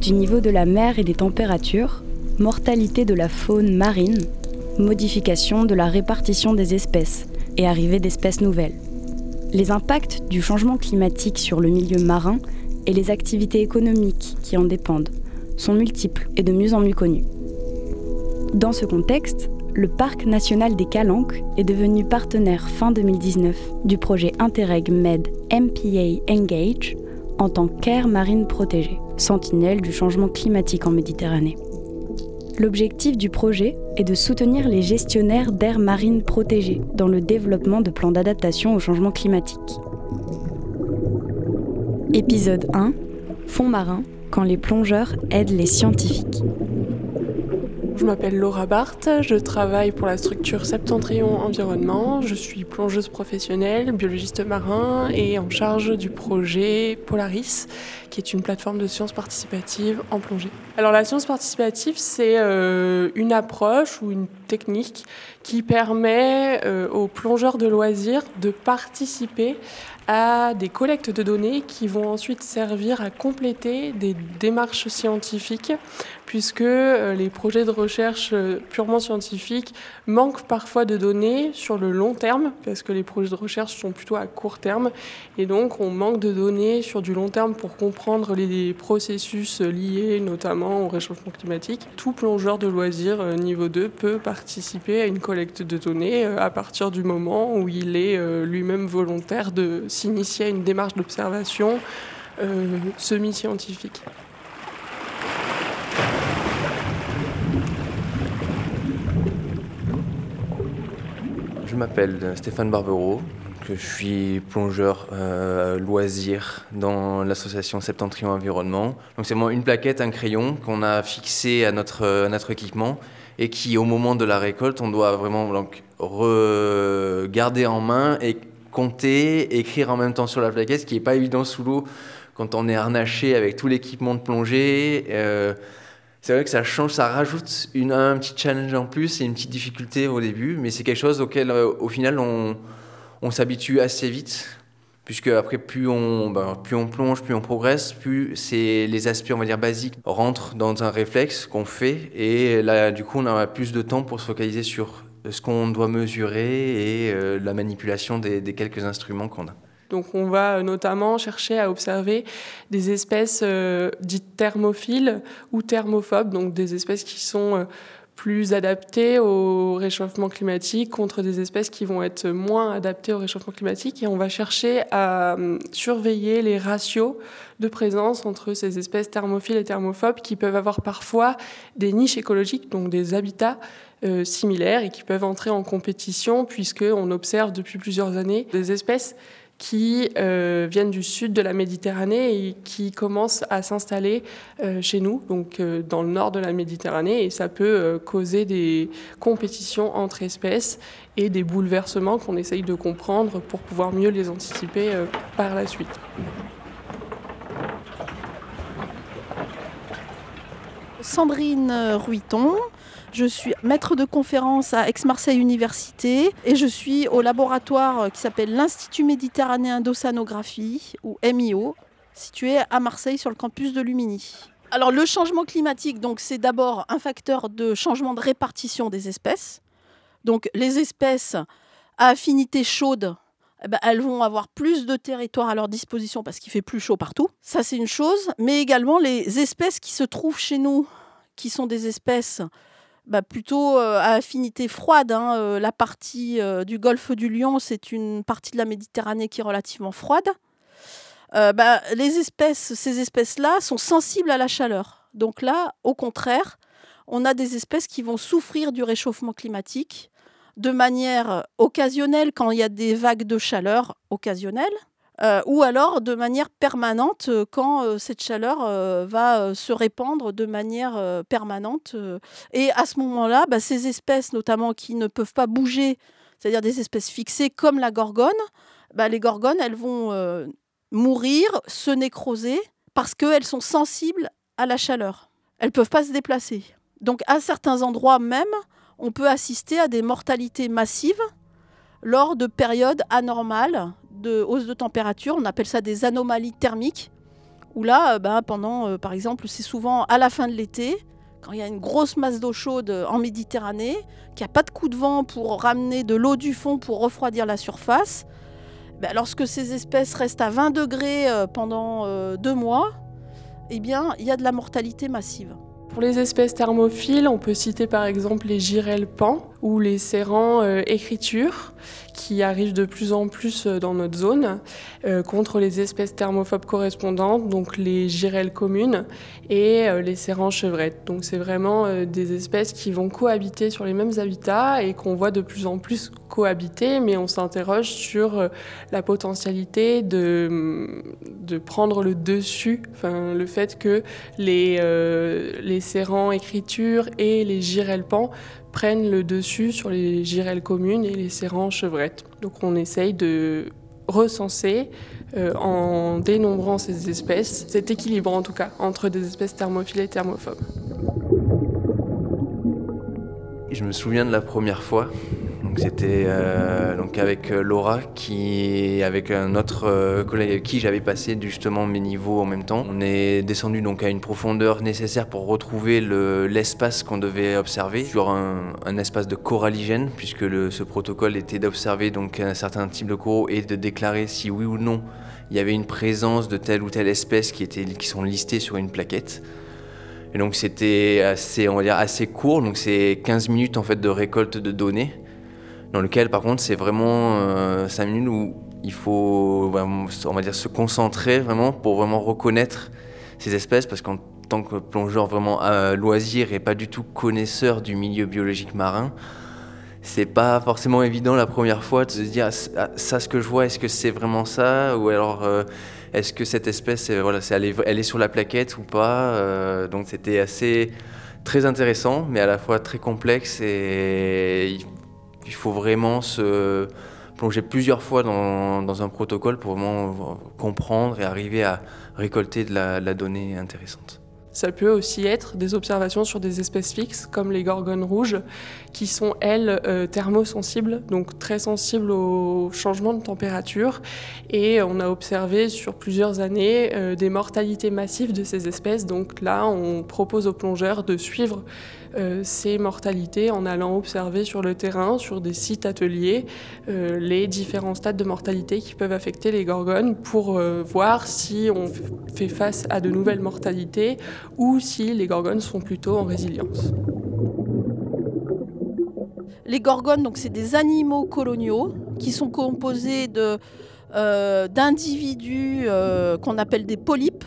Du niveau de la mer et des températures, mortalité de la faune marine, modification de la répartition des espèces et arrivée d'espèces nouvelles. Les impacts du changement climatique sur le milieu marin et les activités économiques qui en dépendent sont multiples et de mieux en mieux connus. Dans ce contexte, le Parc national des Calanques est devenu partenaire fin 2019 du projet Interreg Med MPA Engage en tant qu'aire marine protégée, sentinelle du changement climatique en Méditerranée. L'objectif du projet est de soutenir les gestionnaires d'aires marines protégées dans le développement de plans d'adaptation au changement climatique. Épisode 1 Fonds marins, quand les plongeurs aident les scientifiques. Je m'appelle Laura Barthes, je travaille pour la structure Septentrion Environnement, je suis plongeuse professionnelle, biologiste marin et en charge du projet Polaris, qui est une plateforme de sciences participatives en plongée. Alors la science participative, c'est euh, une approche ou une technique qui permet euh, aux plongeurs de loisirs de participer à des collectes de données qui vont ensuite servir à compléter des démarches scientifiques, puisque euh, les projets de recherche euh, purement scientifiques manquent parfois de données sur le long terme, parce que les projets de recherche sont plutôt à court terme, et donc on manque de données sur du long terme pour comprendre les processus liés notamment au réchauffement climatique. Tout plongeur de loisirs niveau 2 peut participer à une collecte de données à partir du moment où il est lui-même volontaire de s'initier à une démarche d'observation euh, semi-scientifique. Je m'appelle Stéphane Barbero, je suis plongeur euh, loisir dans l'association Septentrion Environnement. Donc c'est une plaquette, un crayon qu'on a fixé à notre équipement et qui au moment de la récolte, on doit vraiment donc, regarder en main et compter, écrire en même temps sur la plaquette, ce qui n'est pas évident sous l'eau quand on est harnaché avec tout l'équipement de plongée. Euh, c'est vrai que ça change, ça rajoute une, un petit challenge en plus et une petite difficulté au début, mais c'est quelque chose auquel, euh, au final, on, on s'habitue assez vite, puisque après, plus on, ben, plus on plonge, plus on progresse, plus les aspects, on va dire, basiques rentrent dans un réflexe qu'on fait, et là, du coup, on a plus de temps pour se focaliser sur ce qu'on doit mesurer et euh, la manipulation des, quelques instruments qu'on a. Donc on va euh, notamment chercher à observer des espèces euh, dites thermophiles ou thermophobes, donc des espèces qui sont plus adaptées au réchauffement climatique contre des espèces qui vont être moins adaptées au réchauffement climatique. Et on va chercher à surveiller les ratios de présence entre ces espèces thermophiles et thermophobes qui peuvent avoir parfois des niches écologiques, donc des habitats euh, similaires et qui peuvent entrer en compétition puisqu'on observe depuis plusieurs années des espèces qui euh, viennent du sud de la Méditerranée et qui commencent à s'installer euh, chez nous, donc dans le nord de la Méditerranée, et ça peut causer des compétitions entre espèces et des bouleversements qu'on essaye de comprendre pour pouvoir mieux les anticiper par la suite. Sandrine Ruiton, je suis maître de conférence à Aix-Marseille Université et je suis au laboratoire qui s'appelle l'Institut méditerranéen d'océanographie ou MIO, situé à Marseille sur le campus de Lumini. Alors le changement climatique, c'est d'abord un facteur de changement de répartition des espèces. Donc les espèces à affinité chaude, eh ben, elles vont avoir plus de territoire à leur disposition parce qu'il fait plus chaud partout. Ça c'est une chose, mais également les espèces qui se trouvent chez nous, qui sont des espèces bah, plutôt euh, à affinité froide. Hein, euh, la partie euh, du golfe du Lion, c'est une partie de la Méditerranée qui est relativement froide. Bah, ces espèces-là sont sensibles à la chaleur. Donc là, au contraire, on a des espèces qui vont souffrir du réchauffement climatique de manière occasionnelle quand il y a des vagues de chaleur occasionnelles, euh, ou alors de manière permanente euh, quand euh, cette chaleur va se répandre de manière permanente. Et à ce moment-là, bah, ces espèces, notamment qui ne peuvent pas bouger, c'est-à-dire des espèces fixées comme la gorgone, bah, les gorgones, elles vont mourir, se nécroser, parce qu'elles sont sensibles à la chaleur. Elles ne peuvent pas se déplacer. Donc à certains endroits même, on peut assister à des mortalités massives lors de périodes anormales de hausse de température. On appelle ça des anomalies thermiques. Où là, euh, ben, pendant, euh, par exemple, c'est souvent à la fin de l'été, quand il y a une grosse masse d'eau chaude en Méditerranée, qu'il n'y a pas de coup de vent pour ramener de l'eau du fond pour refroidir la surface, ben, lorsque ces espèces restent à 20 degrés euh, pendant deux mois, eh bien, il y a de la mortalité massive. Pour les espèces thermophiles, on peut citer par exemple les girelles pans ou les serrans euh, écriture qui arrivent de plus en plus euh, dans notre zone euh, contre les espèces thermophobes correspondantes, donc les girelles communes et les serrans chevrettes. Donc c'est vraiment des espèces qui vont cohabiter sur les mêmes habitats et qu'on voit de plus en plus cohabiter, mais on s'interroge sur la potentialité de, de prendre le dessus, enfin, le fait que les, les serrans écriture et les girelles pans prennent le dessus sur les girelles communes et les serrans chevrettes. Donc on essaye de recenser euh, en dénombrant ces espèces, cet équilibre en tout cas entre des espèces thermophiles et thermophobes. Je me souviens de la première fois donc c'était euh, donc avec euh, Laura qui avec un autre euh, collègue avec qui j'avais passé justement mes niveaux en même temps. On est descendu donc à une profondeur nécessaire pour retrouver l'espace qu'on devait observer sur un, espace de coralligène puisque ce protocole était d'observer donc un certain type de coraux et de déclarer si oui ou non il y avait une présence de telle ou telle espèce qui était qui sont listées sur une plaquette. Et donc c'était assez, on va dire, assez court, donc c'est 15 minutes en fait de récolte de données dans lequel par contre c'est vraiment euh, 5 minutes où il faut on va dire se concentrer vraiment pour vraiment reconnaître ces espèces parce qu'en tant que plongeur vraiment à loisir et pas du tout connaisseur du milieu biologique marin, c'est pas forcément évident la première fois de se dire ah, ça ce que je vois est-ce que c'est vraiment ça? Ou alors euh, est-ce que cette espèce voilà elle, est, elle est sur la plaquette ou pas? Euh, donc c'était assez très intéressant mais à la fois très complexe et il faut vraiment se plonger plusieurs fois dans, un protocole pour vraiment comprendre et arriver à récolter de la, donnée intéressante. Ça peut aussi être des observations sur des espèces fixes, comme les gorgones rouges, qui sont, elles, euh, thermosensibles, donc très sensibles au changement de température. Et on a observé sur plusieurs années euh, des mortalités massives de ces espèces. Donc là, on propose aux plongeurs de suivre ces mortalités en allant observer sur le terrain, sur des sites ateliers, euh, les différents stades de mortalité qui peuvent affecter les gorgones pour euh, voir si on fait face à de nouvelles mortalités ou si les gorgones sont plutôt en résilience. Les gorgones, donc, c'est des animaux coloniaux qui sont composés d'individus qu'on appelle des polypes,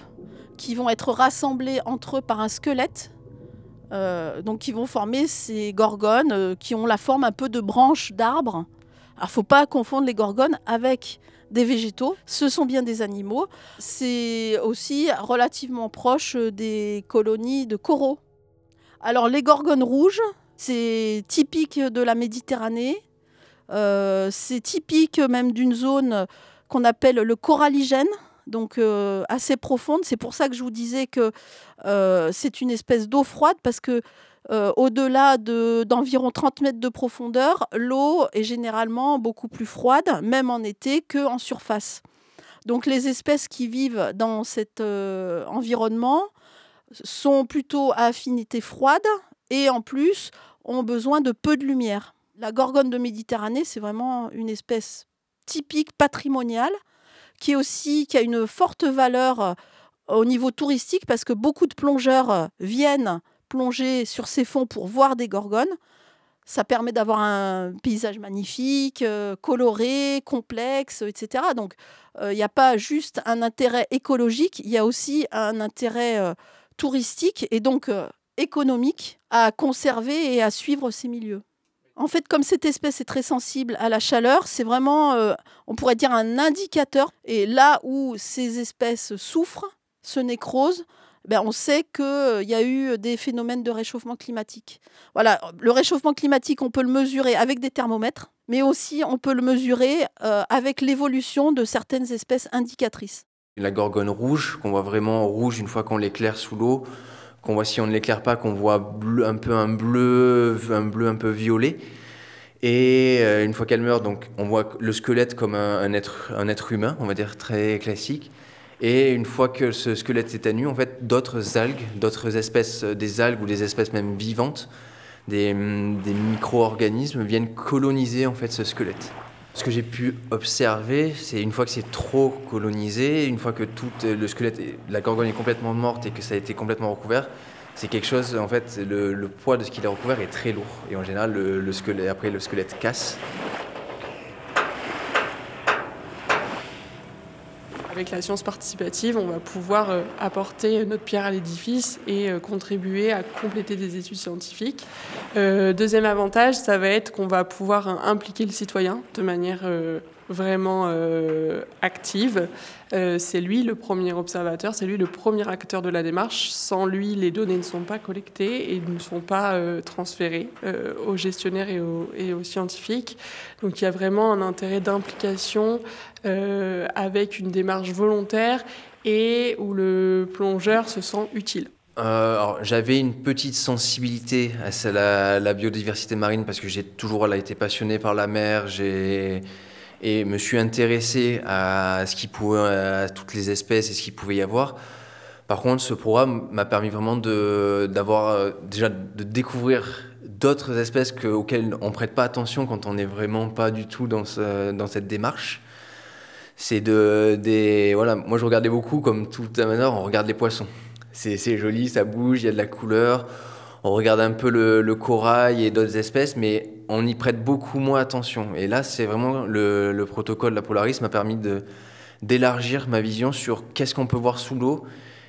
qui vont être rassemblés entre eux par un squelette euh, donc qui vont former ces gorgones euh, qui ont la forme un peu de branches d'arbres. Alors faut pas confondre les gorgones avec des végétaux, ce sont bien des animaux. C'est aussi relativement proche des colonies de coraux. Alors les gorgones rouges, c'est typique de la Méditerranée, euh, c'est typique même d'une zone qu'on appelle le coralligène, donc assez profonde. C'est pour ça que je vous disais que c'est une espèce d'eau froide parce que euh, au-delà d'environ 30 mètres de profondeur, l'eau est généralement beaucoup plus froide, même en été, qu'en surface. Donc les espèces qui vivent dans cet environnement sont plutôt à affinité froide et en plus ont besoin de peu de lumière. La gorgone de Méditerranée, c'est vraiment une espèce typique patrimoniale qui est aussi qui a une forte valeur euh, au niveau touristique parce que beaucoup de plongeurs euh, viennent plonger sur ces fonds pour voir des gorgones. Ça permet d'avoir un paysage magnifique, euh, coloré, complexe, etc. Donc, il n'y a pas juste un intérêt écologique, il y a aussi un intérêt touristique et donc économique à conserver et à suivre ces milieux. En fait, comme cette espèce est très sensible à la chaleur, c'est vraiment, euh, on pourrait dire, un indicateur. Et là où ces espèces souffrent, se nécrosent, ben on sait qu'il euh, y a eu des phénomènes de réchauffement climatique. Voilà, le réchauffement climatique, on peut le mesurer avec des thermomètres, mais aussi on peut le mesurer euh, avec l'évolution de certaines espèces indicatrices. La gorgone rouge, qu'on voit vraiment rouge une fois qu'on l'éclaire sous l'eau, qu'on voit si on ne l'éclaire pas, qu'on voit un peu un bleu, un bleu un peu violet. Et euh, une fois qu'elle meurt, donc on voit le squelette comme un, être, un être humain, on va dire très classique. Et une fois que ce squelette est à nu, en fait, d'autres algues, d'autres espèces, euh, des algues ou des espèces même vivantes, des, mm, des micro-organismes viennent coloniser en fait ce squelette. Ce que j'ai pu observer, c'est une fois que c'est trop colonisé, une fois que tout euh, le squelette, la gorgone est complètement morte et que ça a été complètement recouvert, c'est quelque chose, en fait, le, poids de ce qu'il est recouvert est très lourd. Et en général, le après, le squelette casse. Avec la science participative, on va pouvoir euh, apporter notre pierre à l'édifice et euh, contribuer à compléter des études scientifiques. Euh, deuxième avantage, ça va être qu'on va pouvoir impliquer le citoyen de manière vraiment euh, active. Euh, c'est lui le premier observateur, c'est lui le premier acteur de la démarche. Sans lui, les données ne sont pas collectées et ne sont pas euh, transférées aux gestionnaires et aux, scientifiques. Donc il y a vraiment un intérêt d'implication avec une démarche volontaire et où le plongeur se sent utile. j'avais une petite sensibilité à la, biodiversité marine parce que j'ai toujours été passionné par la mer. Et me suis intéressé à ce qui pouvait, à toutes les espèces et ce qu'il pouvait y avoir. Par contre, ce programme m'a permis vraiment de, d'avoir, euh, déjà de découvrir d'autres espèces que, auxquelles on prête pas attention quand on n'est vraiment pas du tout dans, ce, dans cette démarche. C'est de, des, voilà, moi je regardais beaucoup comme tout amateurs, on regarde les poissons. C'est, c'est joli, ça bouge, il y a de la couleur on regarde un peu le, corail et d'autres espèces, mais on y prête beaucoup moins attention. Et là, c'est vraiment le, protocole de la Polaris m'a permis d'élargir ma vision sur qu'est-ce qu'on peut voir sous l'eau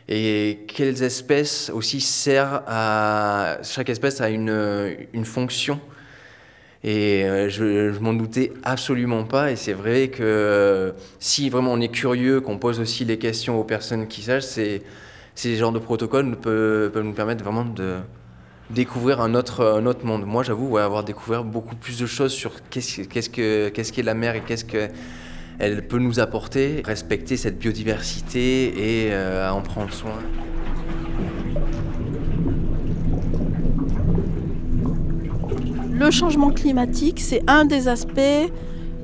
et quelles espèces aussi servent à chaque espèce a une, une fonction. Et euh, je, je m'en doutais absolument pas. Et c'est vrai que si vraiment on est curieux, qu'on pose aussi les questions aux personnes qui sachent, ces genres de protocoles peuvent nous permettre vraiment de, découvrir un autre, un autre monde. Moi, j'avoue, avoir découvert beaucoup plus de choses sur qu'est-ce qu'est-ce que qu'est la mer et qu'est-ce qu'elle peut nous apporter, respecter cette biodiversité et euh, en prendre soin. Le changement climatique, c'est un des aspects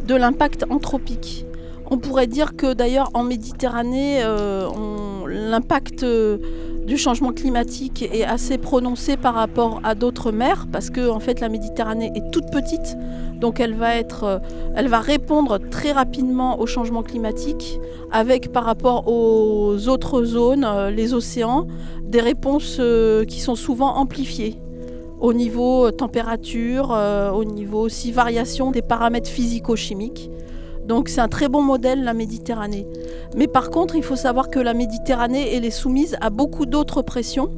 de l'impact anthropique. On pourrait dire que d'ailleurs en Méditerranée, euh, l'impact du changement climatique est assez prononcé par rapport à d'autres mers parce que en fait la Méditerranée est toute petite. Donc elle va euh, elle va répondre très rapidement au changement climatique avec par rapport aux autres zones euh, les océans des réponses euh, qui sont souvent amplifiées au niveau température au niveau aussi variation des paramètres physico-chimiques donc c'est un très bon modèle, la Méditerranée. Mais par contre, il faut savoir que la Méditerranée, elle est soumise à beaucoup d'autres pressions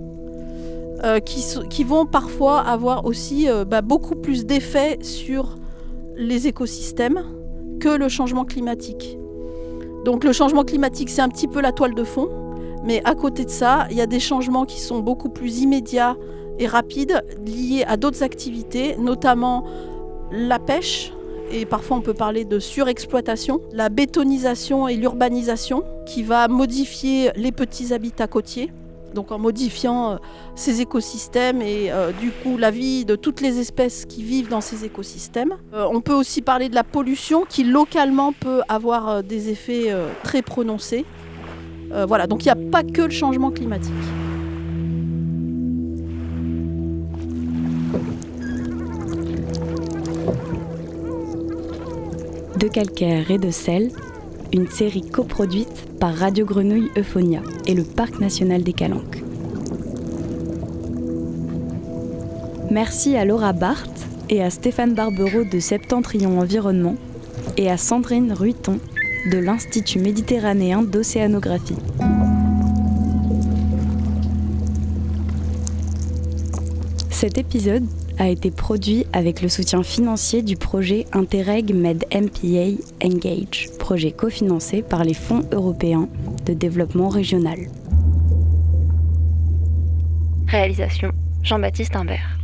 euh, qui, vont parfois avoir aussi euh, bah, beaucoup plus d'effets sur les écosystèmes que le changement climatique. Donc le changement climatique, c'est un petit peu la toile de fond. Mais à côté de ça, il y a des changements qui sont beaucoup plus immédiats et rapides, liés à d'autres activités, notamment la pêche, et parfois on peut parler de surexploitation, la bétonisation et l'urbanisation qui va modifier les petits habitats côtiers. Donc en modifiant euh, ces écosystèmes et euh, du coup la vie de toutes les espèces qui vivent dans ces écosystèmes. Euh, on peut aussi parler de la pollution qui localement peut avoir des effets très prononcés. voilà, donc il n'y a pas que le changement climatique. De calcaire et de sel, une série coproduite par Radio Grenouille Euphonia et le Parc national des Calanques. Merci à Laura Barthes et à Stéphane Barbero de Septentrion Environnement et à Sandrine Ruiton de l'Institut méditerranéen d'océanographie. Cet épisode a été produit avec le soutien financier du projet Interreg Med MPA Engage, projet cofinancé par les fonds européens de développement régional. Réalisation Jean-Baptiste Imbert.